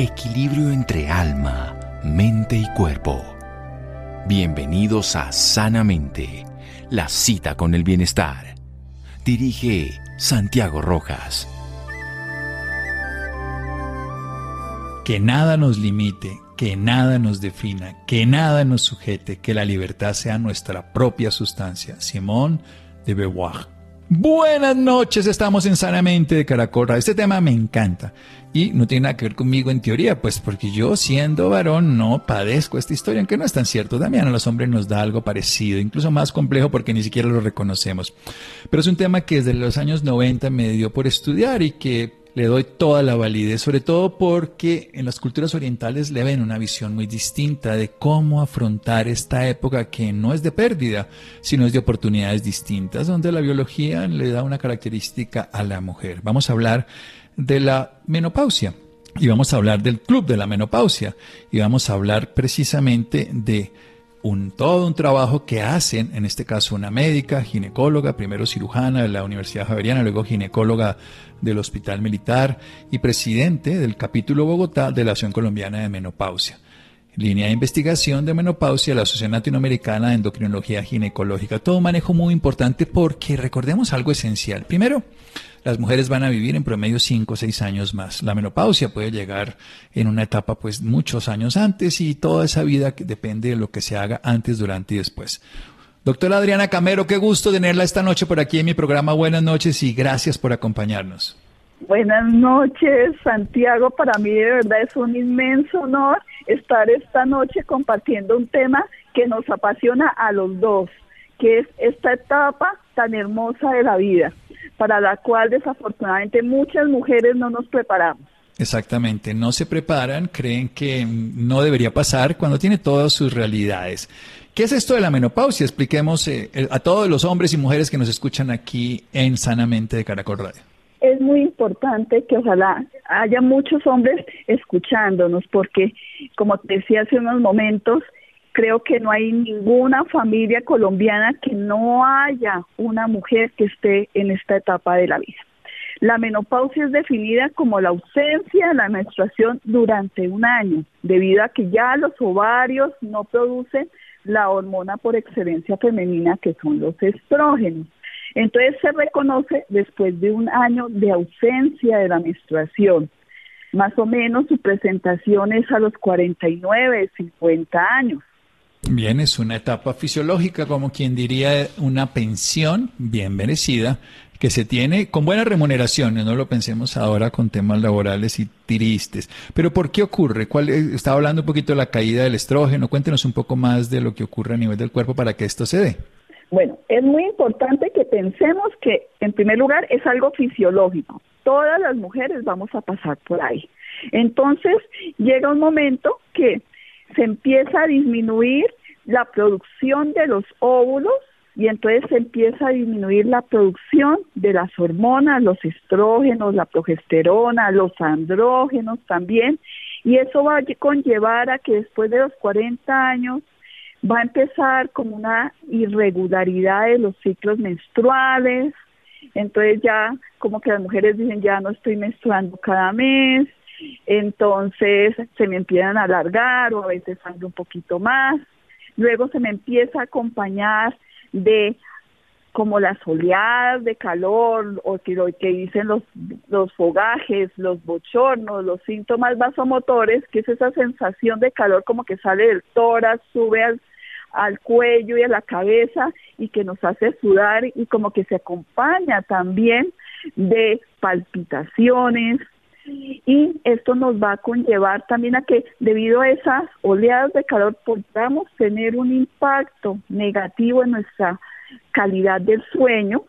equilibrio entre alma, mente y cuerpo. Bienvenidos a Sanamente, la cita con el bienestar. Dirige Santiago Rojas. Que nada nos limite, que nada nos defina, que nada nos sujete, que la libertad sea nuestra propia sustancia. Simón de Beauvoir. Buenas noches, estamos en Sanamente de Caracol. Este tema me encanta y no tiene nada que ver conmigo en teoría, pues porque yo siendo varón no padezco esta historia, aunque no es tan cierto. También a los hombres nos da algo parecido, incluso más complejo porque ni siquiera lo reconocemos. Pero es un tema que desde los años 90 me dio por estudiar y que le doy toda la validez, sobre todo porque en las culturas orientales le ven una visión muy distinta de cómo afrontar esta época que no es de pérdida, sino es de oportunidades distintas, donde la biología le da una característica a la mujer. Vamos a hablar de la menopausia y vamos a hablar del club de la menopausia y vamos a hablar precisamente de un, todo un trabajo que hacen, en este caso una médica, ginecóloga, primero cirujana de la Universidad Javeriana, luego ginecóloga del Hospital Militar y presidente del capítulo Bogotá de la Asociación Colombiana de Menopausia. Línea de investigación de menopausia, la Asociación Latinoamericana de Endocrinología Ginecológica. Todo un manejo muy importante porque recordemos algo esencial. Primero, las mujeres van a vivir en promedio 5 o 6 años más. La menopausia puede llegar en una etapa pues muchos años antes y toda esa vida depende de lo que se haga antes, durante y después. Doctora Adriana Camero, qué gusto tenerla esta noche por aquí en mi programa. Buenas noches y gracias por acompañarnos. Buenas noches, Santiago. Para mí de verdad es un inmenso honor estar esta noche compartiendo un tema que nos apasiona a los dos, que es esta etapa tan hermosa de la vida, para la cual desafortunadamente muchas mujeres no nos preparamos. Exactamente, no se preparan, creen que no debería pasar cuando tiene todas sus realidades. ¿Qué es esto de la menopausia? Expliquemos eh, a todos los hombres y mujeres que nos escuchan aquí en Sanamente de Caracol Radio. Es muy importante que ojalá haya muchos hombres escuchándonos porque, como te decía hace unos momentos, creo que no hay ninguna familia colombiana que no haya una mujer que esté en esta etapa de la vida. La menopausia es definida como la ausencia de la menstruación durante un año, debido a que ya los ovarios no producen la hormona por excelencia femenina que son los estrógenos. Entonces se reconoce después de un año de ausencia de la menstruación. Más o menos su presentación es a los 49, 50 años. Bien, es una etapa fisiológica, como quien diría una pensión bien merecida que se tiene con buenas remuneraciones, no lo pensemos ahora con temas laborales y tristes. Pero ¿por qué ocurre? ¿Cuál, estaba hablando un poquito de la caída del estrógeno, cuéntenos un poco más de lo que ocurre a nivel del cuerpo para que esto se dé. Bueno, es muy importante que pensemos que, en primer lugar, es algo fisiológico. Todas las mujeres vamos a pasar por ahí. Entonces, llega un momento que se empieza a disminuir la producción de los óvulos y entonces se empieza a disminuir la producción de las hormonas, los estrógenos, la progesterona, los andrógenos también, y eso va a conllevar a que después de los 40 años va a empezar como una irregularidad de los ciclos menstruales, entonces ya como que las mujeres dicen ya no estoy menstruando cada mes, entonces se me empiezan a alargar o a veces sangre un poquito más, luego se me empieza a acompañar de como las oleadas de calor o que lo que dicen los, los fogajes, los bochornos, los síntomas vasomotores, que es esa sensación de calor como que sale del tórax, sube al, al cuello y a la cabeza y que nos hace sudar y como que se acompaña también de palpitaciones, y esto nos va a conllevar también a que debido a esas oleadas de calor podamos tener un impacto negativo en nuestra calidad del sueño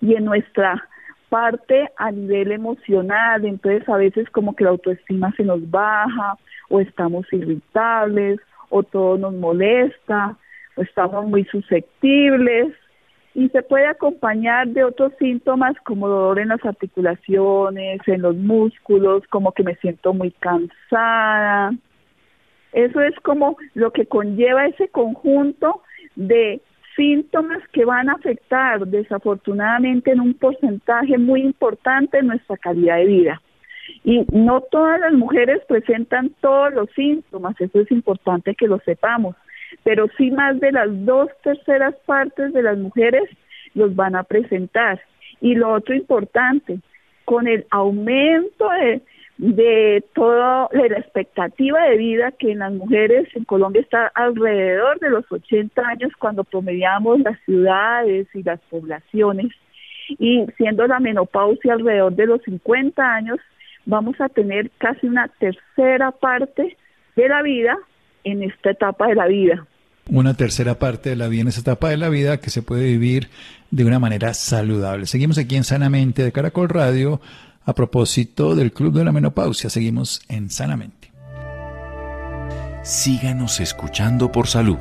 y en nuestra parte a nivel emocional, entonces a veces como que la autoestima se nos baja o estamos irritables o todo nos molesta o estamos muy susceptibles y se puede acompañar de otros síntomas como dolor en las articulaciones, en los músculos, como que me siento muy cansada. Eso es como lo que conlleva ese conjunto de síntomas que van a afectar desafortunadamente en un porcentaje muy importante nuestra calidad de vida. Y no todas las mujeres presentan todos los síntomas, eso es importante que lo sepamos, pero sí más de las dos terceras partes de las mujeres los van a presentar. Y lo otro importante, con el aumento de, de toda la expectativa de vida que en las mujeres en Colombia está alrededor de los 80 años cuando promediamos las ciudades y las poblaciones y siendo la menopausia alrededor de los 50 años vamos a tener casi una tercera parte de la vida en esta etapa de la vida. Una tercera parte de la vida en esta etapa de la vida que se puede vivir de una manera saludable. Seguimos aquí en Sanamente de Caracol Radio a propósito del Club de la Menopausia. Seguimos en Sanamente. Síganos escuchando por salud.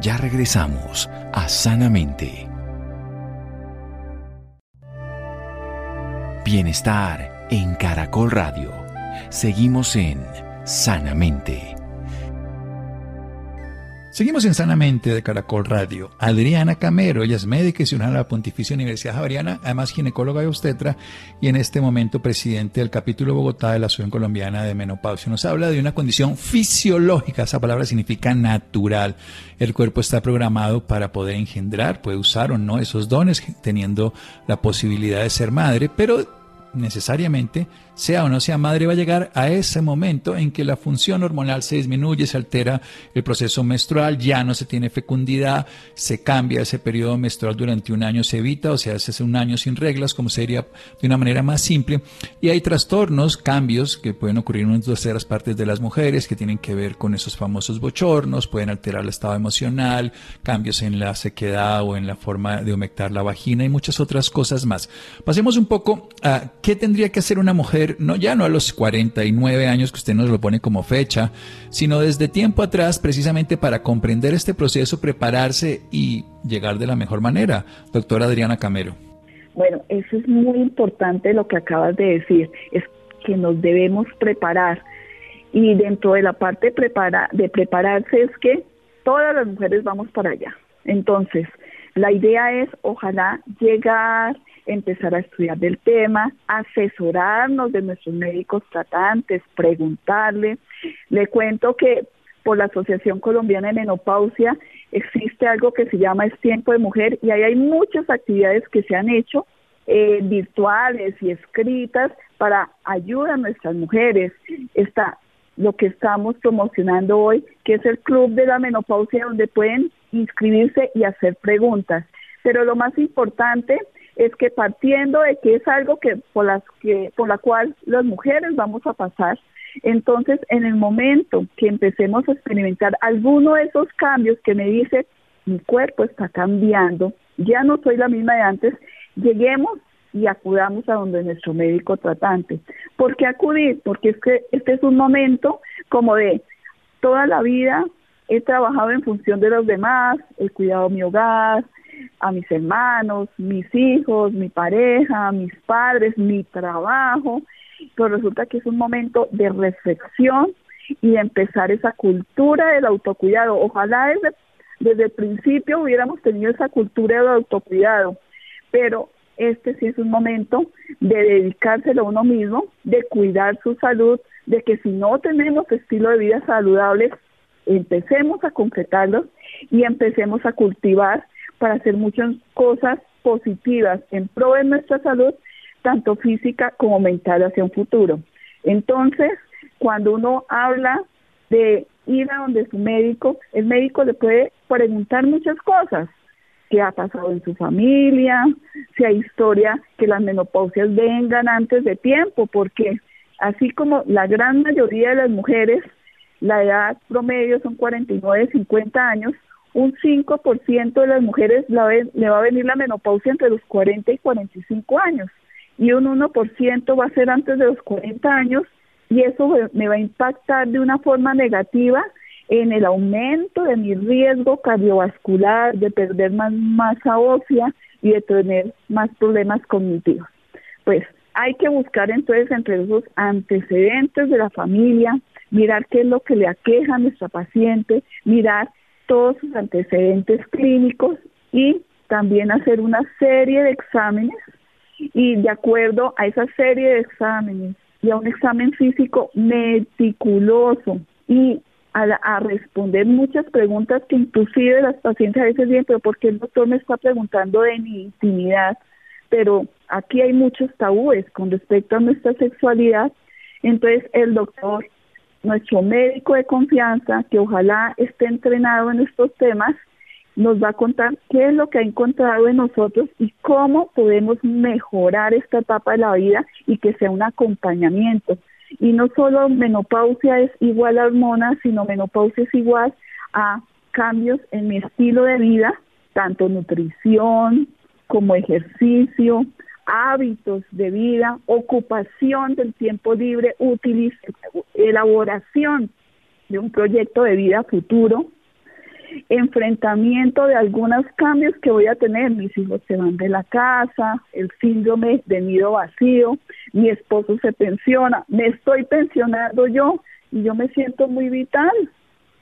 Ya regresamos a Sanamente. Bienestar en Caracol Radio. Seguimos en Sanamente. Seguimos en Sanamente de Caracol Radio. Adriana Camero, ella es médica y ciudadana de la Pontificia Universidad Javeriana, además ginecóloga y obstetra, y en este momento presidente del capítulo Bogotá de la Asociación Colombiana de Menopausia. Nos habla de una condición fisiológica, esa palabra significa natural. El cuerpo está programado para poder engendrar, puede usar o no esos dones, teniendo la posibilidad de ser madre, pero necesariamente, sea o no sea madre, va a llegar a ese momento en que la función hormonal se disminuye, se altera el proceso menstrual, ya no se tiene fecundidad, se cambia ese periodo menstrual durante un año, se evita, o sea, se hace un año sin reglas, como sería de una manera más simple. Y hay trastornos, cambios que pueden ocurrir en unas terceras partes de las mujeres que tienen que ver con esos famosos bochornos, pueden alterar el estado emocional, cambios en la sequedad o en la forma de humectar la vagina y muchas otras cosas más. Pasemos un poco a ¿qué tendría que hacer una mujer, no ya no a los 49 años que usted nos lo pone como fecha, sino desde tiempo atrás, precisamente para comprender este proceso, prepararse y llegar de la mejor manera? Doctora Adriana Camero. Bueno, eso es muy importante lo que acabas de decir, es que nos debemos preparar. Y dentro de la parte prepara, de prepararse es que todas las mujeres vamos para allá. Entonces, la idea es, ojalá, llegar, empezar a estudiar del tema, asesorarnos de nuestros médicos tratantes, preguntarle. Le cuento que por la Asociación Colombiana de Menopausia existe algo que se llama Es Tiempo de Mujer y ahí hay muchas actividades que se han hecho eh, virtuales y escritas para ayudar a nuestras mujeres. Está lo que estamos promocionando hoy, que es el Club de la Menopausia, donde pueden inscribirse y hacer preguntas. Pero lo más importante es que partiendo de que es algo que por las que por la cual las mujeres vamos a pasar, entonces en el momento que empecemos a experimentar alguno de esos cambios que me dice mi cuerpo está cambiando, ya no soy la misma de antes, lleguemos y acudamos a donde nuestro médico tratante. ¿Por qué acudir? Porque es que este es un momento como de toda la vida he trabajado en función de los demás, he cuidado mi hogar, a mis hermanos, mis hijos, mi pareja, mis padres, mi trabajo, pero resulta que es un momento de reflexión y empezar esa cultura del autocuidado. Ojalá desde, desde el principio hubiéramos tenido esa cultura del autocuidado, pero este sí es un momento de dedicárselo a uno mismo, de cuidar su salud, de que si no tenemos estilo de vida saludable, empecemos a concretarlos y empecemos a cultivar para hacer muchas cosas positivas en pro de nuestra salud, tanto física como mental hacia un futuro. Entonces, cuando uno habla de ir a donde su médico, el médico le puede preguntar muchas cosas, qué ha pasado en su familia, si hay historia que las menopausias vengan antes de tiempo, porque así como la gran mayoría de las mujeres, la edad promedio son 49, 50 años, un 5% de las mujeres le va a venir la menopausia entre los 40 y 45 años y un 1% va a ser antes de los 40 años y eso me va a impactar de una forma negativa en el aumento de mi riesgo cardiovascular, de perder más masa ósea y de tener más problemas cognitivos. Pues hay que buscar entonces entre esos antecedentes de la familia, mirar qué es lo que le aqueja a nuestra paciente, mirar todos sus antecedentes clínicos y también hacer una serie de exámenes y de acuerdo a esa serie de exámenes y a un examen físico meticuloso y a, responder muchas preguntas que inclusive las pacientes a veces dicen, pero ¿por qué el doctor me está preguntando de mi intimidad? Pero aquí hay muchos tabúes con respecto a nuestra sexualidad. Entonces el doctor, nuestro médico de confianza, que ojalá esté entrenado en estos temas, nos va a contar qué es lo que ha encontrado en nosotros y cómo podemos mejorar esta etapa de la vida y que sea un acompañamiento. Y no solo menopausia es igual a hormonas, sino menopausia es igual a cambios en mi estilo de vida, tanto nutrición como ejercicio, hábitos de vida, ocupación del tiempo libre, elaboración de un proyecto de vida futuro, enfrentamiento de algunos cambios que voy a tener. Mis hijos se van de la casa, el síndrome de nido vacío, mi esposo se pensiona, me estoy pensionando yo y yo me siento muy vital.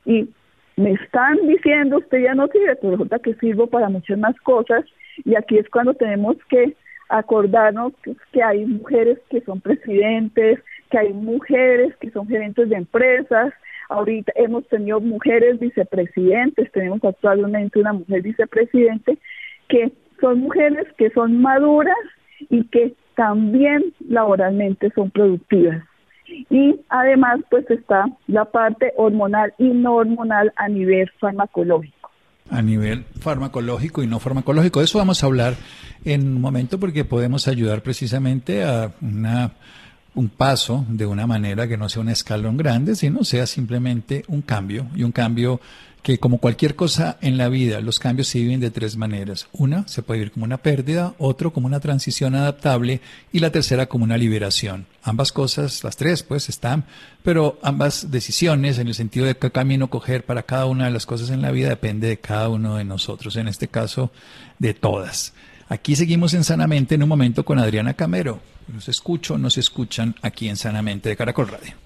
Y me están diciendo, usted ya no sirve, pero resulta que sirvo para muchas más cosas y aquí es cuando tenemos que acordarnos que hay mujeres que son presidentes, que hay mujeres que son gerentes de empresas, Ahorita hemos tenido mujeres vicepresidentes, tenemos actualmente una mujer vicepresidente, que son mujeres que son maduras y que también laboralmente son productivas. Y además pues está la parte hormonal y no hormonal a nivel farmacológico. A nivel farmacológico y no farmacológico. De eso vamos a hablar en un momento porque podemos ayudar precisamente a una un paso de una manera que no sea un escalón grande, sino sea simplemente un cambio y un cambio que como cualquier cosa en la vida, los cambios se viven de tres maneras. Una se puede vivir como una pérdida, otro como una transición adaptable y la tercera como una liberación. Ambas cosas, las tres pues están, pero ambas decisiones en el sentido de qué camino coger para cada una de las cosas en la vida depende de cada uno de nosotros, en este caso de todas. Aquí seguimos en Sanamente en un momento con Adriana Camero. Los escucho, nos escuchan aquí en Sanamente de Caracol Radio.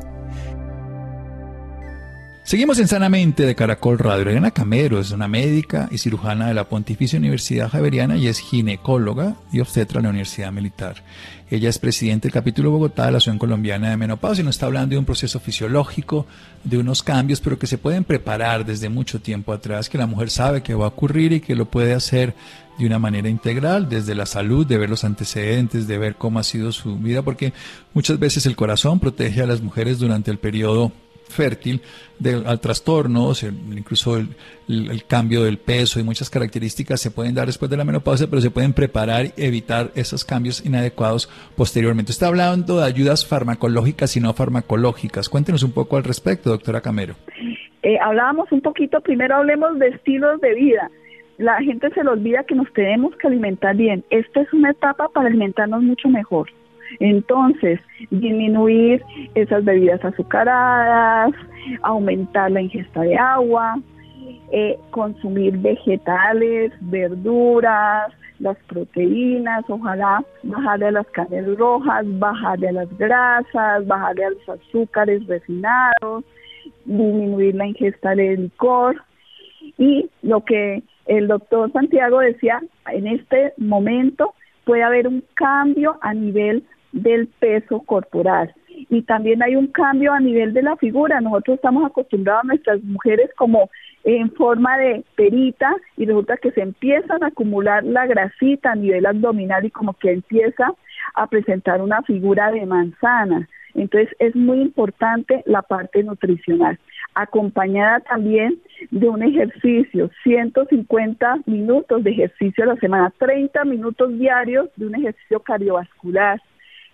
Seguimos en Sanamente de Caracol Radio. Elena Camero es una médica y cirujana de la Pontificia Universidad Javeriana y es ginecóloga y obstetra de la Universidad Militar. Ella es presidente del capítulo Bogotá de la Asociación Colombiana de Menopausia y nos está hablando de un proceso fisiológico, de unos cambios, pero que se pueden preparar desde mucho tiempo atrás, que la mujer sabe que va a ocurrir y que lo puede hacer de una manera integral, desde la salud, de ver los antecedentes, de ver cómo ha sido su vida, porque muchas veces el corazón protege a las mujeres durante el periodo fértil al trastorno, incluso el, cambio del peso y muchas características se pueden dar después de la menopausia, pero se pueden preparar y evitar esos cambios inadecuados posteriormente. Está hablando de ayudas farmacológicas y no farmacológicas. Cuéntenos un poco al respecto, doctora Camero. Eh, hablábamos un poquito, primero hablemos de estilos de vida. La gente se le olvida que nos tenemos que alimentar bien. Esta es una etapa para alimentarnos mucho mejor. Entonces, disminuir esas bebidas azucaradas, aumentar la ingesta de agua, eh, consumir vegetales, verduras, las proteínas, ojalá bajarle a las carnes rojas, bajarle a las grasas, bajarle a los azúcares refinados, disminuir la ingesta de licor. Y lo que el doctor Santiago decía, en este momento puede haber un cambio a nivel del peso corporal. Y también hay un cambio a nivel de la figura. Nosotros estamos acostumbrados a nuestras mujeres como en forma de perita y resulta que se empiezan a acumular la grasita a nivel abdominal y como que empieza a presentar una figura de manzana. Entonces es muy importante la parte nutricional, acompañada también de un ejercicio, 150 minutos de ejercicio a la semana, 30 minutos diarios de un ejercicio cardiovascular,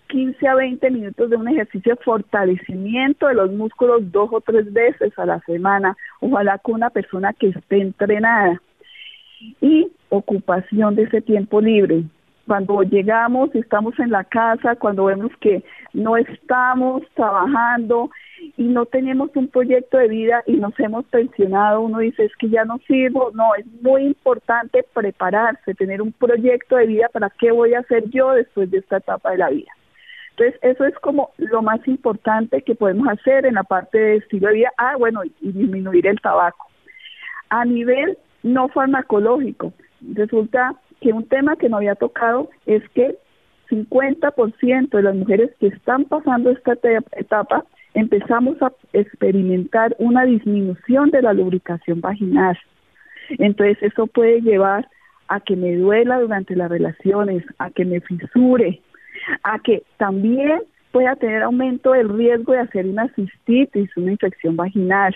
15 a 20 minutos de un ejercicio de fortalecimiento de los músculos dos o tres veces a la semana, ojalá con una persona que esté entrenada. Y ocupación de ese tiempo libre. Cuando llegamos, estamos en la casa, cuando vemos que no estamos trabajando y no tenemos un proyecto de vida y nos hemos pensionado, uno dice es que ya no sirvo, no, es muy importante prepararse, tener un proyecto de vida para qué voy a hacer yo después de esta etapa de la vida. Entonces, eso es como lo más importante que podemos hacer en la parte de estilo de vida. Ah, bueno, y disminuir el tabaco. A nivel no farmacológico, resulta que un tema que no había tocado es que 50% de las mujeres que están pasando esta etapa empezamos a experimentar una disminución de la lubricación vaginal. Entonces eso puede llevar a que me duela durante las relaciones, a que me fisure, a que también pueda tener aumento del riesgo de hacer una cistitis, una infección vaginal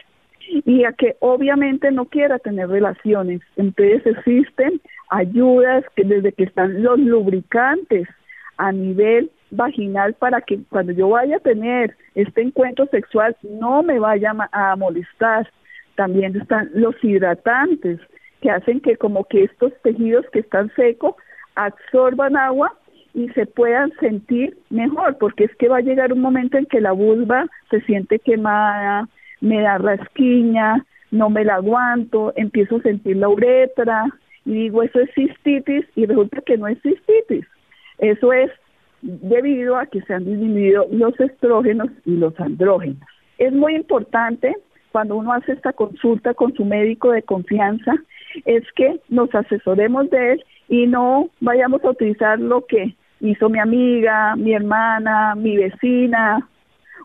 y a que obviamente no quiera tener relaciones. Entonces existen ayudas que desde que están los lubricantes a nivel vaginal para que cuando yo vaya a tener este encuentro sexual no me vaya a molestar. También están los hidratantes que hacen que como que estos tejidos que están secos absorban agua y se puedan sentir mejor, porque es que va a llegar un momento en que la vulva se siente quemada, me da rasquiña, no me la aguanto, empiezo a sentir la uretra y digo eso es cistitis y resulta que no es cistitis. Eso es debido a que se han disminuido los estrógenos y los andrógenos. Es muy importante cuando uno hace esta consulta con su médico de confianza es que nos asesoremos de él y no vayamos a utilizar lo que hizo mi amiga, mi hermana, mi vecina,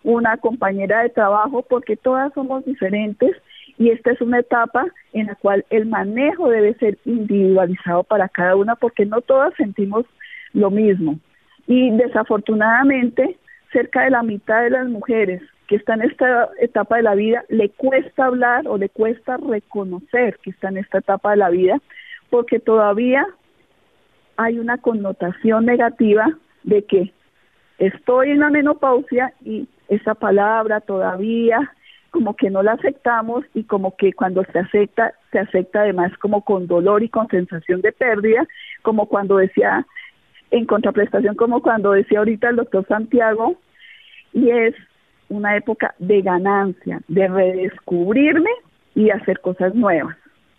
una compañera de trabajo, porque todas somos diferentes y esta es una etapa en la cual el manejo debe ser individualizado para cada una, porque no todas sentimos lo mismo. Y desafortunadamente, cerca de la mitad de las mujeres que están en esta etapa de la vida le cuesta hablar o le cuesta reconocer que está en esta etapa de la vida, porque todavía hay una connotación negativa de que estoy en la menopausia y esa palabra todavía como que no la aceptamos y como que cuando se acepta, se acepta además como con dolor y con sensación de pérdida, como cuando decía, en contraprestación, como cuando decía ahorita el doctor Santiago, y es una época de ganancia, de redescubrirme y hacer cosas nuevas.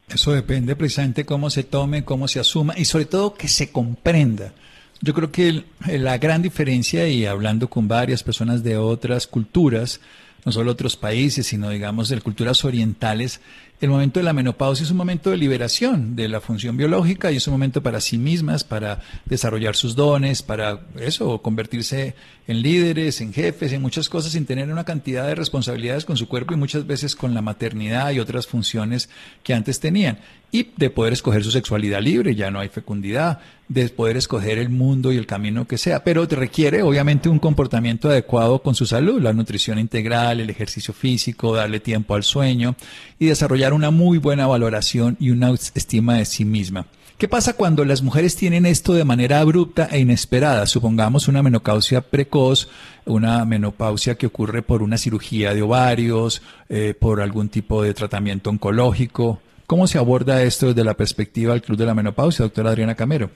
Eso depende precisamente cómo se tome, cómo se asuma y sobre todo que se comprenda. Yo creo que la gran diferencia, y hablando con varias personas de otras culturas, no solo otros países, sino digamos de culturas orientales, el momento de la menopausia es un momento de liberación de la función biológica y es un momento para sí mismas, para desarrollar sus dones, para eso, convertirse en líderes, en jefes, en muchas cosas sin tener una cantidad de responsabilidades con su cuerpo y muchas veces con la maternidad y otras funciones que antes tenían. Y de poder escoger su sexualidad libre, ya no hay fecundidad, de poder escoger el mundo y el camino que sea, pero te requiere obviamente un comportamiento adecuado con su salud, la nutrición integral, el ejercicio físico, darle tiempo al sueño y desarrollar una muy buena valoración y una estima de sí misma. ¿Qué pasa cuando las mujeres tienen esto de manera abrupta e inesperada? Supongamos una menopausia precoz, una menopausia que ocurre por una cirugía de ovarios, eh, por algún tipo de tratamiento oncológico. ¿Cómo se aborda esto desde la perspectiva del Club de la Menopausia, doctora Adriana Camero?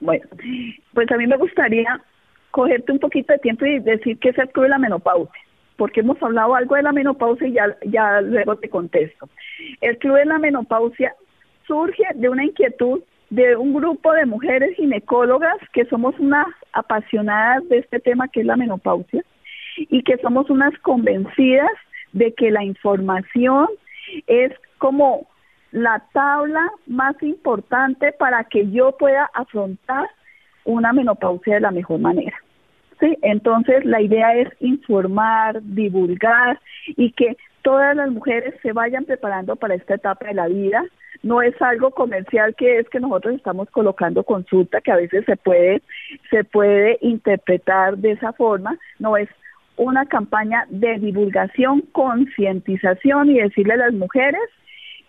Bueno, pues a mí me gustaría cogerte un poquito de tiempo y decir qué es el Club de la Menopausia porque hemos hablado algo de la menopausia y ya, ya luego te contesto. El Club de la Menopausia surge de una inquietud de un grupo de mujeres ginecólogas que somos unas apasionadas de este tema que es la menopausia y que somos unas convencidas de que la información es como la tabla más importante para que yo pueda afrontar una menopausia de la mejor manera. Sí, entonces la idea es informar, divulgar y que todas las mujeres se vayan preparando para esta etapa de la vida, no es algo comercial que es que nosotros estamos colocando consulta que a veces se puede se puede interpretar de esa forma, no es una campaña de divulgación, concientización y decirle a las mujeres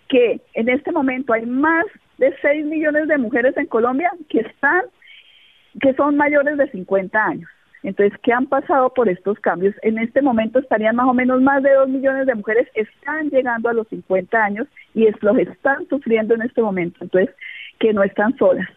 que en este momento hay más de 6 millones de mujeres en Colombia que están que son mayores de 50 años. Entonces, ¿qué han pasado por estos cambios? En este momento estarían más o menos más de 2 millones de mujeres están llegando a los 50 años y los están sufriendo en este momento. Entonces, que no están solas.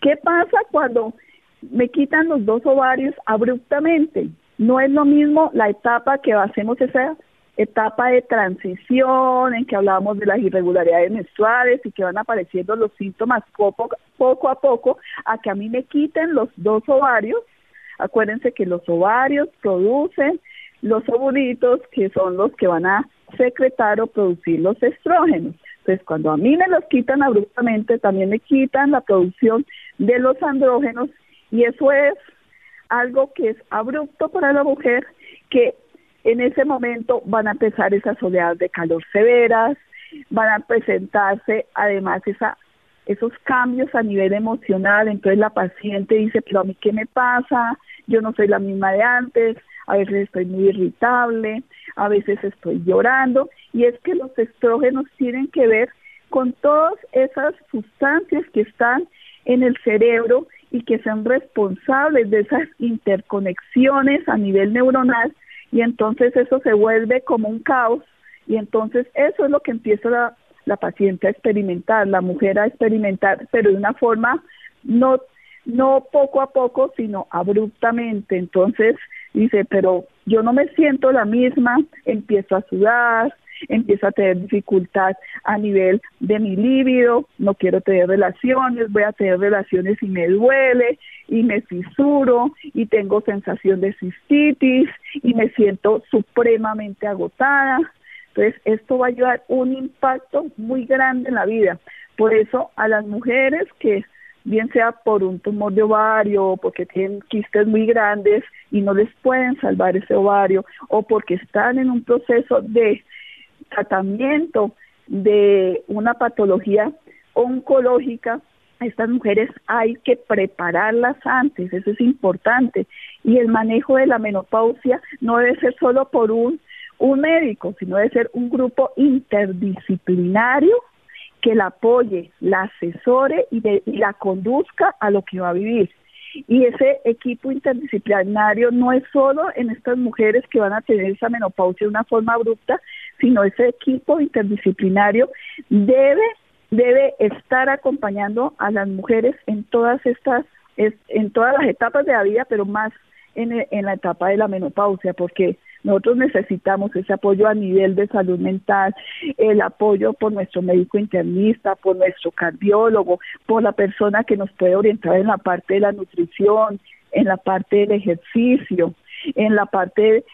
¿Qué pasa cuando me quitan los dos ovarios abruptamente? No es lo mismo la etapa que hacemos esa etapa de transición en que hablábamos de las irregularidades menstruales y que van apareciendo los síntomas poco, poco a poco, a que a mí me quiten los dos ovarios Acuérdense que los ovarios producen los ovulitos que son los que van a secretar o producir los estrógenos. Entonces, cuando a mí me los quitan abruptamente, también me quitan la producción de los andrógenos y eso es algo que es abrupto para la mujer que en ese momento van a empezar esas oleadas de calor severas, van a presentarse además esa, esos cambios a nivel emocional, entonces la paciente dice, pero a mí qué me pasa, yo no soy la misma de antes, a veces estoy muy irritable, a veces estoy llorando, y es que los estrógenos tienen que ver con todas esas sustancias que están en el cerebro y que son responsables de esas interconexiones a nivel neuronal y entonces eso se vuelve como un caos y entonces eso es lo que empieza la, la paciente a experimentar, la mujer a experimentar, pero de una forma no no poco a poco, sino abruptamente. Entonces dice, pero yo no me siento la misma, empiezo a sudar, empiezo a tener dificultad a nivel de mi líbido, no quiero tener relaciones, voy a tener relaciones y me duele y me fisuro y tengo sensación de cistitis y me siento supremamente agotada. Entonces, esto va a llevar un impacto muy grande en la vida. Por eso, a las mujeres que bien sea por un tumor de ovario o porque tienen quistes muy grandes y no les pueden salvar ese ovario o porque están en un proceso de tratamiento de una patología oncológica, estas mujeres hay que prepararlas antes, eso es importante. Y el manejo de la menopausia no debe ser solo por un, un médico, sino debe ser un grupo interdisciplinario que la apoye, la asesore y, y la conduzca a lo que va a vivir. Y ese equipo interdisciplinario no es solo en estas mujeres que van a tener esa menopausia de una forma abrupta, sino ese equipo interdisciplinario debe debe estar acompañando a las mujeres en todas estas en todas las etapas de la vida, pero más en, en la etapa de la menopausia, porque nosotros necesitamos ese apoyo a nivel de salud mental, el apoyo por nuestro médico internista, por nuestro cardiólogo, por la persona que nos puede orientar en la parte de la nutrición, en la parte del ejercicio, en la parte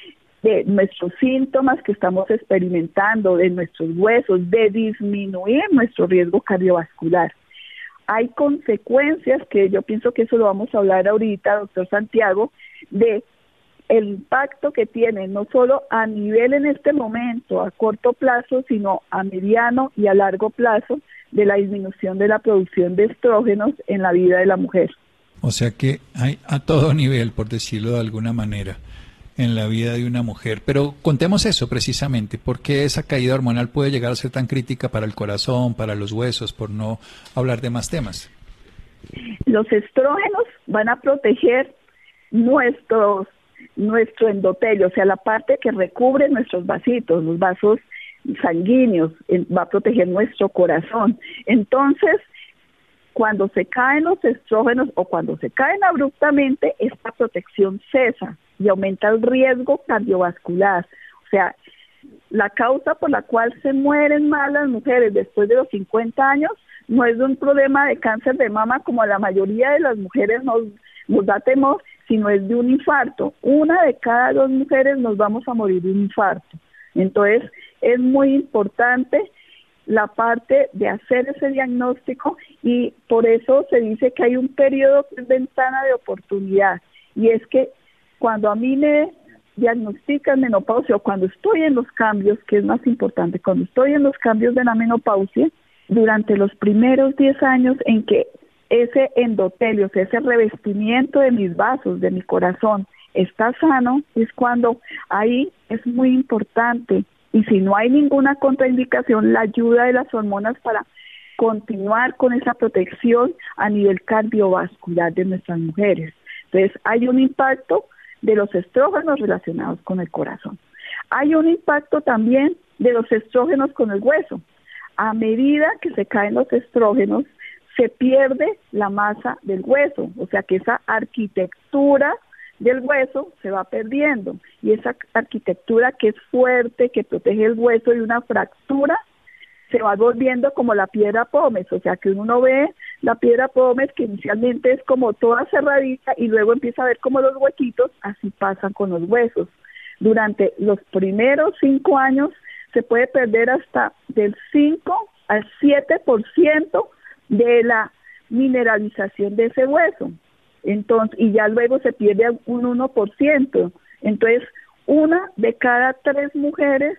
de nuestros síntomas que estamos experimentando, de nuestros huesos, de disminuir nuestro riesgo cardiovascular. Hay consecuencias que yo pienso que eso lo vamos a hablar ahorita, doctor Santiago, de el impacto que tiene no solo a nivel en este momento, a corto plazo, sino a mediano y a largo plazo de la disminución de la producción de estrógenos en la vida de la mujer. O sea que hay a todo nivel, por decirlo de alguna manera, en la vida de una mujer. Pero contemos eso precisamente, ¿por qué esa caída hormonal puede llegar a ser tan crítica para el corazón, para los huesos, por no hablar de más temas? Los estrógenos van a proteger nuestros nuestro endotelio, o sea, la parte que recubre nuestros vasitos, los vasos sanguíneos, va a proteger nuestro corazón. Entonces, cuando se caen los estrógenos o cuando se caen abruptamente, esta protección cesa y aumenta el riesgo cardiovascular. O sea, la causa por la cual se mueren más las mujeres después de los 50 años no es de un problema de cáncer de mama como la mayoría de las mujeres nos, nos da temor, sino es de un infarto. Una de cada dos mujeres nos vamos a morir de un infarto. Entonces, es muy importante la parte de hacer ese diagnóstico y por eso se dice que hay un periodo es ventana de oportunidad y es que cuando a mí me diagnostican menopausia o cuando estoy en los cambios, que es más importante, cuando estoy en los cambios de la menopausia, durante los primeros 10 años en que ese endotelio, ese revestimiento de mis vasos, de mi corazón, está sano, es cuando ahí es muy importante. Y si no hay ninguna contraindicación, la ayuda de las hormonas para continuar con esa protección a nivel cardiovascular de nuestras mujeres. Entonces, hay un impacto de los estrógenos relacionados con el corazón. Hay un impacto también de los estrógenos con el hueso. A medida que se caen los estrógenos, se pierde la masa del hueso, o sea que esa arquitectura del hueso se va perdiendo y esa arquitectura que es fuerte, que protege el hueso de una fractura, se va volviendo como la piedra pómez, o sea que uno ve la piedra pómez que inicialmente es como toda cerradita y luego empieza a ver como los huequitos, así pasan con los huesos. Durante los primeros cinco años se puede perder hasta del 5 al 7% de la mineralización de ese hueso. Entonces, y ya luego se pierde un 1%. Entonces, una de cada tres mujeres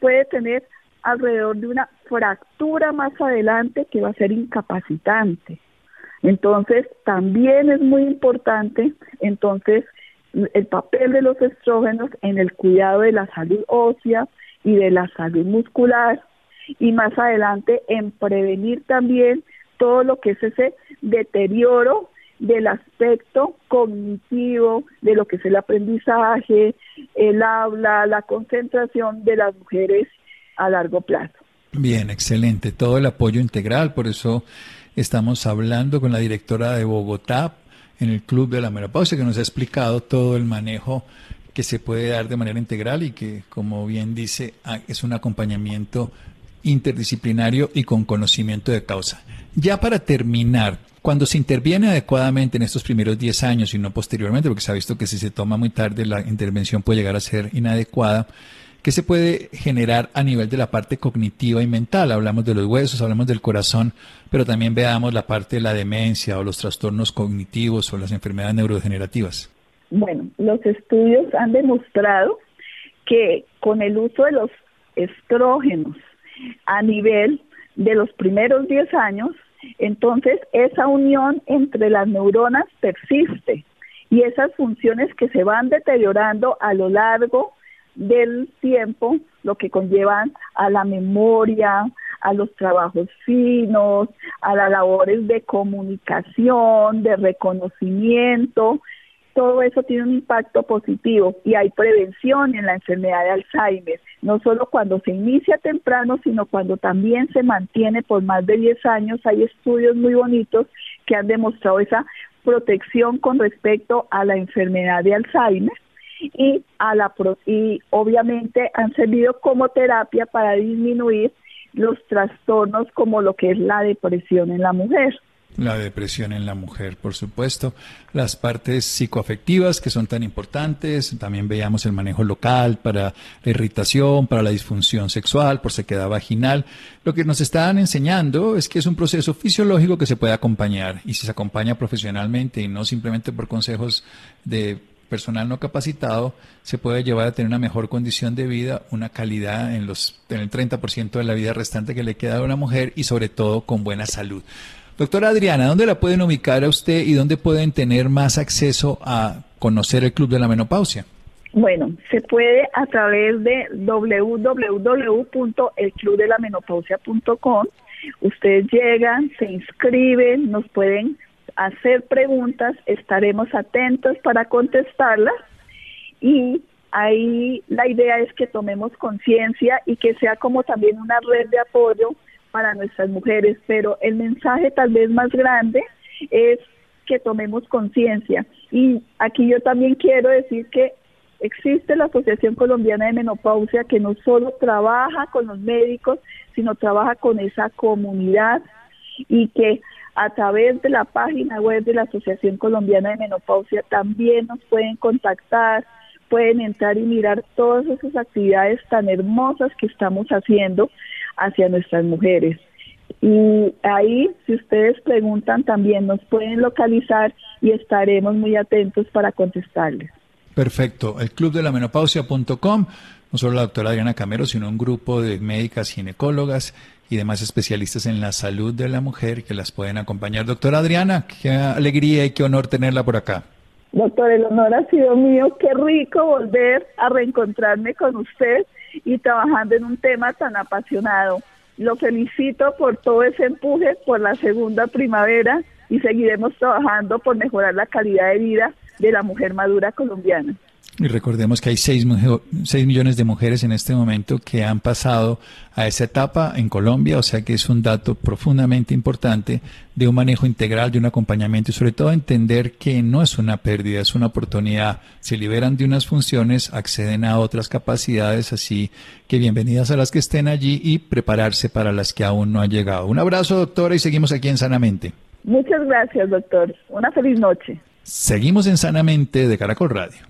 puede tener alrededor de una fractura más adelante que va a ser incapacitante. Entonces, también es muy importante, entonces, el papel de los estrógenos en el cuidado de la salud ósea y de la salud muscular y más adelante en prevenir también todo lo que es ese deterioro del aspecto cognitivo, de lo que es el aprendizaje, el habla, la concentración de las mujeres a largo plazo. Bien, excelente. Todo el apoyo integral, por eso estamos hablando con la directora de Bogotá en el Club de la Menopausia, que nos ha explicado todo el manejo que se puede dar de manera integral y que, como bien dice, ah, es un acompañamiento interdisciplinario y con conocimiento de causa. Ya para terminar, cuando se interviene adecuadamente en estos primeros 10 años y no posteriormente, porque se ha visto que si se toma muy tarde la intervención puede llegar a ser inadecuada, ¿qué se puede generar a nivel de la parte cognitiva y mental? Hablamos de los huesos, hablamos del corazón, pero también veamos la parte de la demencia o los trastornos cognitivos o las enfermedades neurodegenerativas. Bueno, los estudios han demostrado que con el uso de los estrógenos a nivel de los primeros 10 años, entonces esa unión entre las neuronas persiste y esas funciones que se van deteriorando a lo largo del tiempo, lo que conllevan a la memoria, a los trabajos finos, a las labores de comunicación, de reconocimiento, todo eso tiene un impacto positivo y hay prevención en la enfermedad de Alzheimer, no solo cuando se inicia temprano, sino cuando también se mantiene por más de 10 años. Hay estudios muy bonitos que han demostrado esa protección con respecto a la enfermedad de Alzheimer y a la y obviamente han servido como terapia para disminuir los trastornos como lo que es la depresión en la mujer. La depresión en la mujer, por supuesto. Las partes psicoafectivas que son tan importantes. También veíamos el manejo local para la irritación, para la disfunción sexual, por sequedad vaginal. Lo que nos están enseñando es que es un proceso fisiológico que se puede acompañar. Y si se acompaña profesionalmente y no simplemente por consejos de personal no capacitado, se puede llevar a tener una mejor condición de vida, una calidad en, los, en el 30% de la vida restante que le queda a una mujer y sobre todo con buena salud. Doctora Adriana, ¿dónde la pueden ubicar a usted y dónde pueden tener más acceso a conocer el Club de la Menopausia? Bueno, se puede a través de www.elclubdelamenopausia.com. Ustedes llegan, se inscriben, nos pueden hacer preguntas, estaremos atentos para contestarlas y ahí la idea es que tomemos conciencia y que sea como también una red de apoyo para nuestras mujeres, pero el mensaje tal vez más grande es que tomemos conciencia. Y aquí yo también quiero decir que existe la Asociación Colombiana de Menopausia que no solo trabaja con los médicos, sino trabaja con esa comunidad y que a través de la página web de la Asociación Colombiana de Menopausia también nos pueden contactar, pueden entrar y mirar todas esas actividades tan hermosas que estamos haciendo hacia nuestras mujeres. Y ahí, si ustedes preguntan, también nos pueden localizar y estaremos muy atentos para contestarles. Perfecto. El club de la menopausia.com, no solo la doctora Adriana Camero, sino un grupo de médicas, ginecólogas y demás especialistas en la salud de la mujer que las pueden acompañar. Doctora Adriana, qué alegría y qué honor tenerla por acá. Doctor, el honor ha sido mío. Qué rico volver a reencontrarme con usted y trabajando en un tema tan apasionado. Lo felicito por todo ese empuje, por la segunda primavera y seguiremos trabajando por mejorar la calidad de vida de la mujer madura colombiana. Y recordemos que hay 6, millones de mujeres en este momento que han pasado a esa etapa en Colombia, o sea que es un dato profundamente importante de un manejo integral, de un acompañamiento y sobre todo entender que no es una pérdida, es una oportunidad. Se liberan de unas funciones, acceden a otras capacidades, así que bienvenidas a las que estén allí y prepararse para las que aún no han llegado. Un abrazo, doctora, y seguimos aquí en Sanamente. Muchas gracias, doctor. Una feliz noche. Seguimos en Sanamente de Caracol Radio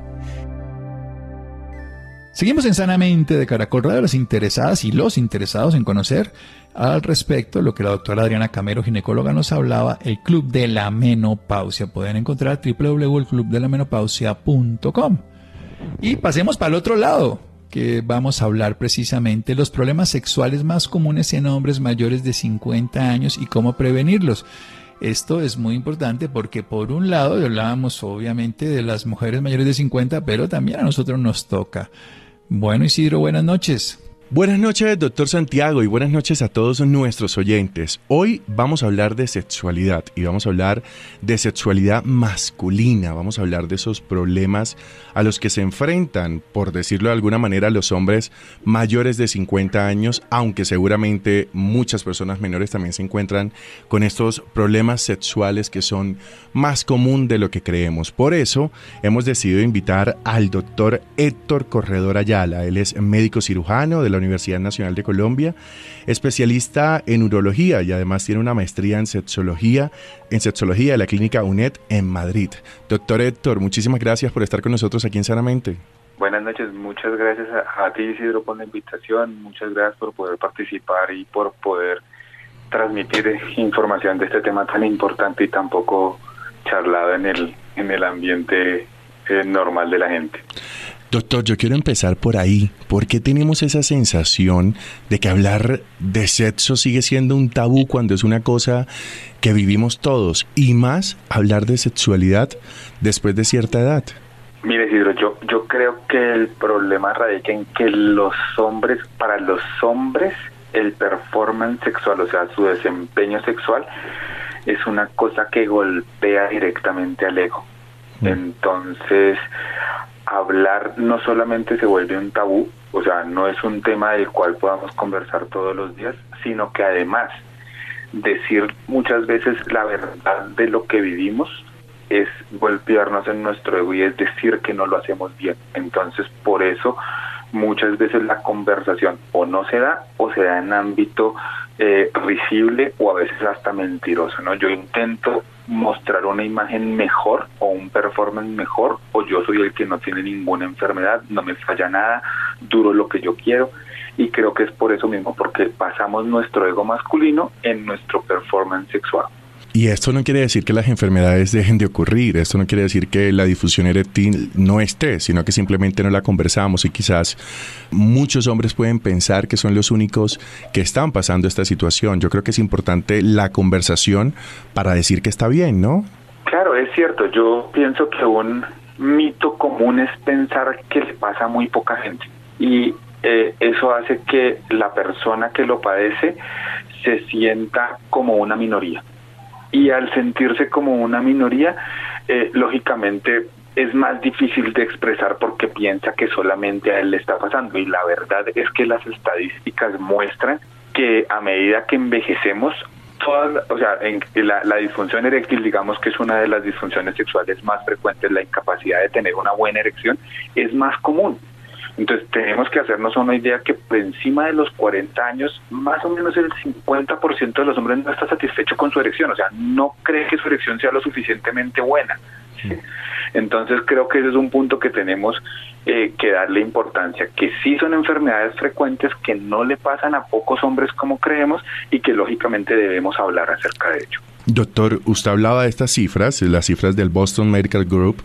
Seguimos en Sanamente de Caracol Radio, las interesadas y los interesados en conocer al respecto lo que la doctora Adriana Camero, ginecóloga, nos hablaba, el Club de la Menopausia. Pueden encontrar www.elclubdelamenopausia.com. Y pasemos para el otro lado, que vamos a hablar precisamente los problemas sexuales más comunes en hombres mayores de 50 años y cómo prevenirlos. Esto es muy importante porque por un lado hablábamos obviamente de las mujeres mayores de 50, pero también a nosotros nos toca. Bueno, Isidro, buenas noches. Buenas noches, doctor Santiago, y buenas noches a todos nuestros oyentes. Hoy vamos a hablar de sexualidad y vamos a hablar de sexualidad masculina. Vamos a hablar de esos problemas a los que se enfrentan, por decirlo de alguna manera, los hombres mayores de 50 años, aunque seguramente muchas personas menores también se encuentran con estos problemas sexuales que son más común de lo que creemos. Por eso hemos decidido invitar al doctor Héctor Corredor Ayala. Él es médico cirujano de la Universidad Nacional de Colombia, especialista en urología y además tiene una maestría en sexología, en sexología de la clínica UNED en Madrid. Doctor Héctor, muchísimas gracias por estar con nosotros aquí en Sanamente. Buenas noches, muchas gracias a, ti Isidro por la invitación, muchas gracias por poder participar y por poder transmitir información de este tema tan importante y tan poco charlado en el, en el ambiente eh, normal de la gente. Doctor, yo quiero empezar por ahí. ¿Por qué tenemos esa sensación de que hablar de sexo sigue siendo un tabú cuando es una cosa que vivimos todos? Y más hablar de sexualidad después de cierta edad. Mire, Isidro, yo, yo creo que el problema radica en que los hombres, para los hombres, el performance sexual, o sea, su desempeño sexual, es una cosa que golpea directamente al ego. Mm. Entonces, hablar no solamente se vuelve un tabú, o sea, no es un tema del cual podamos conversar todos los días, sino que además decir muchas veces la verdad de lo que vivimos es golpearnos en nuestro ego y es decir que no lo hacemos bien. Entonces, por eso muchas veces la conversación o no se da o se da en ámbito eh, risible o a veces hasta mentiroso. ¿no? Yo intento mostrar una imagen mejor o un performance mejor o yo soy el que no tiene ninguna enfermedad, no me falla nada, duro lo que yo quiero y creo que es por eso mismo, porque pasamos nuestro ego masculino en nuestro performance sexual. Y esto no quiere decir que las enfermedades dejen de ocurrir, esto no quiere decir que la difusión eréctil no esté, sino que simplemente no la conversamos y quizás muchos hombres pueden pensar que son los únicos que están pasando esta situación. Yo creo que es importante la conversación para decir que está bien, ¿no? Claro, es cierto. Yo pienso que un mito común es pensar que le pasa a muy poca gente y eh, eso hace que la persona que lo padece se sienta como una minoría y al sentirse como una minoría, eh, lógicamente es más difícil de expresar porque piensa que solamente a él le está pasando y la verdad es que las estadísticas muestran que a medida que envejecemos todas, o sea, en la, la, disfunción eréctil, digamos que es una de las disfunciones sexuales más frecuentes, la incapacidad de tener una buena erección, es más común. Entonces tenemos que hacernos una idea que por encima de los 40 años, más o menos el 50% de los hombres no está satisfecho con su erección, o sea, no cree que su erección sea lo suficientemente buena. Entonces creo que ese es un punto que tenemos eh, que darle importancia, que sí son enfermedades frecuentes que no le pasan a pocos hombres como creemos y que lógicamente debemos hablar acerca de ello. Doctor, usted hablaba de estas cifras, las cifras del Boston Medical Group,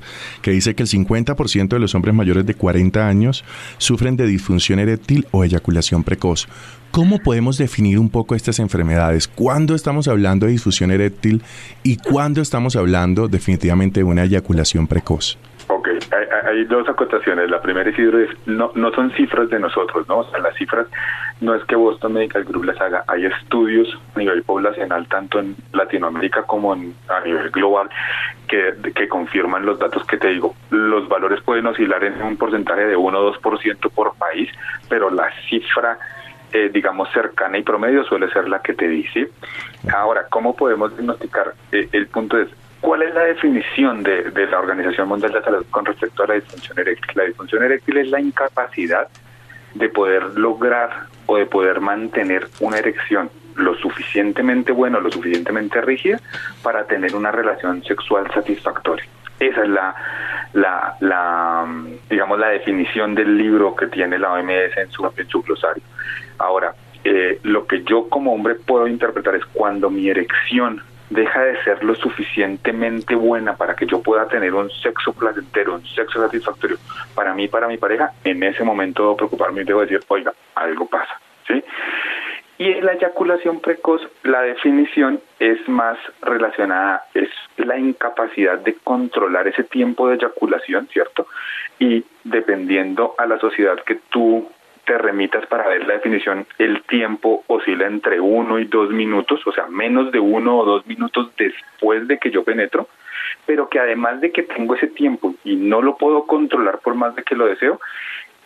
que dice que el 50% de los hombres mayores de 40 años sufren de disfunción eréctil o eyaculación precoz. ¿Cómo podemos definir un poco estas enfermedades? ¿Cuándo estamos hablando de disfunción eréctil y cuándo estamos hablando definitivamente de una eyaculación precoz? Ok, hay, dos acotaciones. La primera, Isidro, es no, no son cifras de nosotros, ¿no? O sea, las cifras no es que Boston Medical Group las haga. Hay estudios a nivel poblacional, tanto en Latinoamérica como en, a nivel global, que, que confirman los datos que te digo. Los valores pueden oscilar en un porcentaje de 1 o 2% por país, pero la cifra eh, digamos, cercana y promedio suele ser la que te dice. Ahora, ¿cómo podemos diagnosticar? Eh, el punto es, ¿Cuál es la definición de, la Organización Mundial de la Salud con respecto a la disfunción eréctil? La disfunción eréctil es la incapacidad de poder lograr o de poder mantener una erección lo suficientemente buena, lo suficientemente rígida para tener una relación sexual satisfactoria. Esa es la, la, la digamos, la definición del libro que tiene la OMS en su, en su glosario. Ahora, eh, lo que yo como hombre puedo interpretar es cuando mi erección deja de ser lo suficientemente buena para que yo pueda tener un sexo placentero, un sexo satisfactorio para mí, para mi pareja, en ese momento debo preocuparme y debo decir, oiga, algo pasa, ¿sí? Y la eyaculación precoz, la definición es más relacionada, es la incapacidad de controlar ese tiempo de eyaculación, ¿cierto? Y dependiendo a la sociedad que tú te remitas para ver la definición, el tiempo oscila entre uno y dos minutos, o sea, menos de uno o dos minutos después de que yo penetro, pero que además de que tengo ese tiempo y no lo puedo controlar por más de que lo deseo,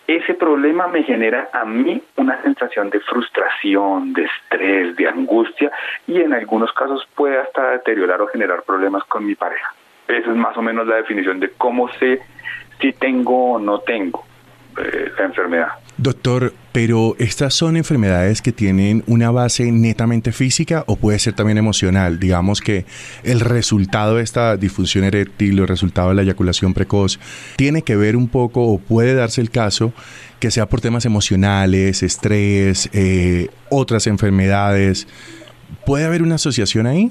ese problema me genera a mí una sensación de frustración, de estrés, de angustia y en algunos casos puede hasta deteriorar o generar problemas con mi pareja. Esa es más o menos la definición de cómo sé si tengo o no tengo eh, la enfermedad. Doctor, pero ¿estas son enfermedades que tienen una base netamente física o puede ser también emocional? Digamos que el resultado de esta disfunción eréctil o el resultado de la eyaculación precoz tiene que ver un poco o puede darse el caso que sea por temas emocionales, estrés, eh, otras enfermedades. ¿Puede haber una asociación ahí?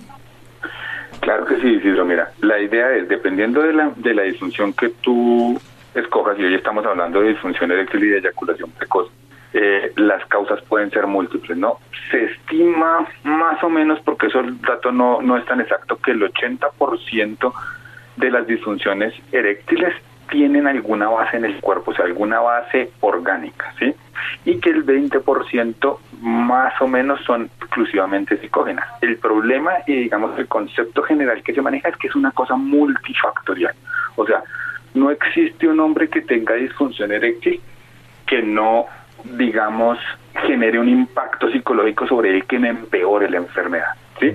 Claro que sí, Isidro. Mira, la idea es, dependiendo de la, de la disfunción que tú escojas, y hoy estamos hablando de disfunción eréctil y de eyaculación precoz, eh, las causas pueden ser múltiples, ¿no? Se estima más o menos, porque eso el dato no, no es tan exacto, que el 80% de las disfunciones eréctiles tienen alguna base en el cuerpo, o sea, alguna base orgánica, ¿sí? Y que el 20% más o menos son exclusivamente psicógenas. El problema y digamos el concepto general que se maneja es que es una cosa multifactorial. O sea, no existe un hombre que tenga disfunción eréctil que no, digamos, genere un impacto psicológico sobre él que empeore la enfermedad, ¿sí?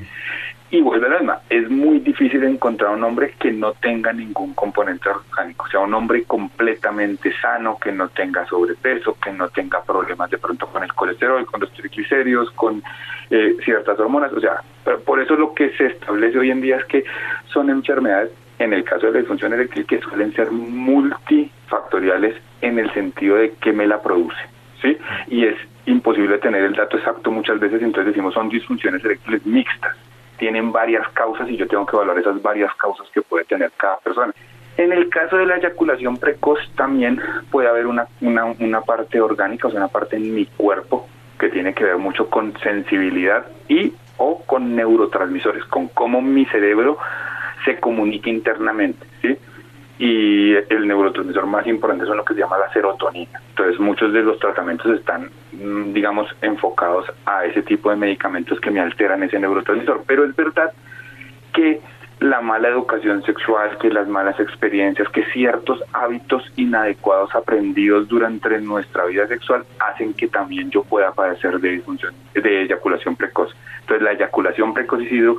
Y vuelve al alma, es muy difícil encontrar un hombre que no tenga ningún componente orgánico, o sea, un hombre completamente sano, que no tenga sobrepeso, que no tenga problemas de pronto con el colesterol, con los triglicéridos, con eh, ciertas hormonas, o sea, por eso lo que se establece hoy en día es que son enfermedades en el caso de la disfunción eréctil que suelen ser multifactoriales en el sentido de que me la produce, ¿sí? Y es imposible tener el dato exacto muchas veces, entonces decimos son disfunciones eréctiles mixtas, tienen varias causas y yo tengo que evaluar esas varias causas que puede tener cada persona. En el caso de la eyaculación precoz también puede haber una, una, una parte orgánica, o sea, una parte en mi cuerpo que tiene que ver mucho con sensibilidad y o con neurotransmisores, con cómo mi cerebro se comunica internamente, ¿sí? Y el neurotransmisor más importante es lo que se llama la serotonina. Entonces muchos de los tratamientos están, mm, digamos, enfocados a ese tipo de medicamentos que me alteran ese neurotransmisor. Pero es verdad que la mala educación sexual, que las malas experiencias, que ciertos hábitos inadecuados aprendidos durante nuestra vida sexual hacen que también yo pueda padecer de disfunción, de eyaculación precoz. Entonces la eyaculación precoz sido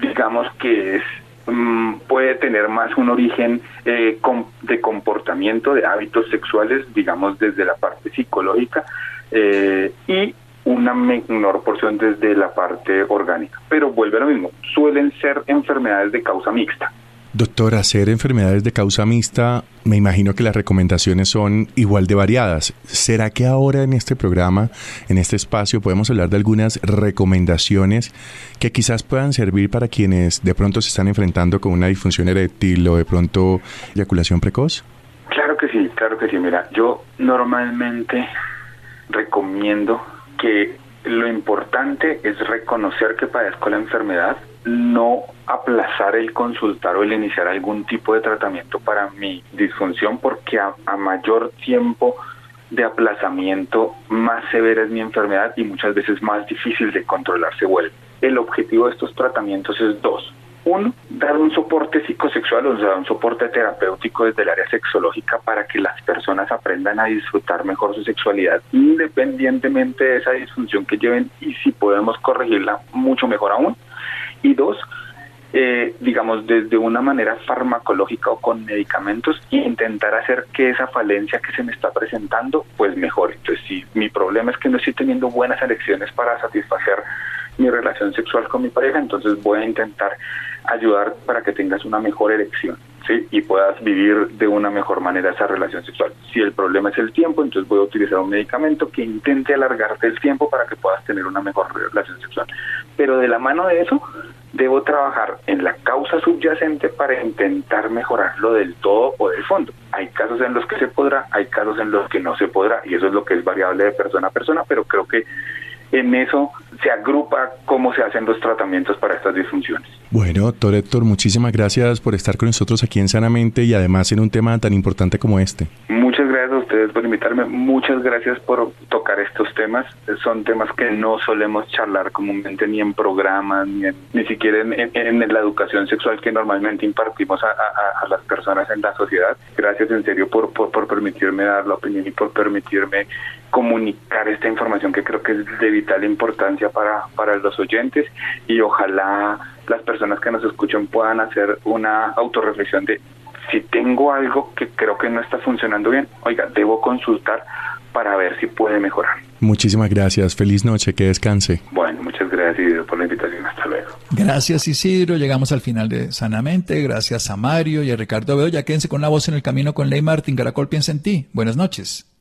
digamos que es mm, puede tener más un origen eh, de comportamiento, de hábitos sexuales, digamos desde la parte psicológica, eh, y una menor porción desde la parte orgánica. Pero vuelve a lo mismo, suelen ser enfermedades de causa mixta. Doctor, hacer enfermedades de causa mixta, me imagino que las recomendaciones son igual de variadas. ¿Será que ahora en este programa, en este espacio, podemos hablar de algunas recomendaciones que quizás puedan servir para quienes de pronto se están enfrentando con una disfunción eréctil o de pronto eyaculación precoz? Claro que sí, claro que sí. Mira, yo normalmente recomiendo que lo importante es reconocer que padezco la enfermedad no aplazar el consultar o el iniciar algún tipo de tratamiento para mi disfunción porque a, mayor tiempo de aplazamiento, más severa es mi enfermedad y muchas veces más difícil de controlar se vuelve. El objetivo de estos tratamientos es dos. Uno, dar un soporte psicosexual, o sea, un soporte terapéutico desde el área sexológica para que las personas aprendan a disfrutar mejor su sexualidad independientemente de esa disfunción que lleven y si podemos corregirla, mucho mejor aún. Y dos, eh, digamos, desde una manera farmacológica o con medicamentos e intentar hacer que esa falencia que se me está presentando, pues mejore. Entonces, si mi problema es que no estoy teniendo buenas elecciones para satisfacer mi relación sexual con mi pareja, entonces voy a intentar ayudar para que tengas una mejor elección. ¿Sí? y puedas vivir de una mejor manera esa relación sexual. Si el problema es el tiempo, entonces voy a utilizar un medicamento que intente alargarte el tiempo para que puedas tener una mejor relación sexual. Pero de la mano de eso, debo trabajar en la causa subyacente para intentar mejorarlo del todo o del fondo. Hay casos en los que se podrá, hay casos en los que no se podrá, y eso es lo que es variable de persona a persona, pero creo que en eso se agrupa cómo se hacen los tratamientos para estas disfunciones. Bueno, doctor Héctor, muchísimas gracias por estar con nosotros aquí en Sanamente y además en un tema tan importante como este. Por invitarme, muchas gracias por tocar estos temas. Son temas que no solemos charlar comúnmente ni en programas, ni, ni siquiera en, la educación sexual que normalmente impartimos a, las personas en la sociedad. Gracias en serio por, por, por permitirme dar la opinión y por permitirme comunicar esta información que creo que es de vital importancia para, para los oyentes y ojalá las personas que nos escuchan puedan hacer una autorreflexión de si tengo algo que creo que no está funcionando bien, oiga, debo consultar para ver si puede mejorar. Muchísimas gracias. Feliz noche. Que descanse. Bueno, muchas gracias Isidro por la invitación. Hasta luego. Gracias Isidro. Llegamos al final de Sanamente. Gracias a Mario y a Ricardo Bedoya. Quédense con la voz en el camino con Ley Martín. Caracol piensa en ti. Buenas noches.